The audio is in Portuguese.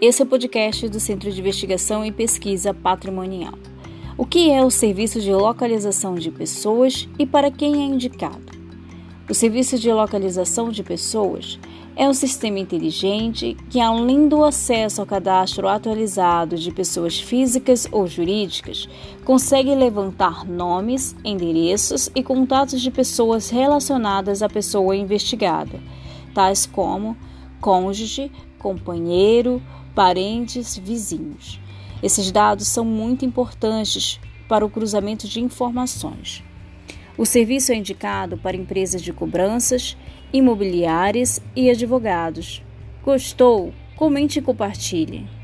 Esse é o podcast do Centro de Investigação e Pesquisa Patrimonial. O que é o Serviço de Localização de Pessoas e para quem é indicado? O Serviço de Localização de Pessoas é um sistema inteligente que, além do acesso ao cadastro atualizado de pessoas físicas ou jurídicas, consegue levantar nomes, endereços e contatos de pessoas relacionadas à pessoa investigada, tais como cônjuge, companheiro, parentes, vizinhos. Esses dados são muito importantes para o cruzamento de informações. O serviço é indicado para empresas de cobranças, imobiliárias e advogados. Gostou? Comente e compartilhe.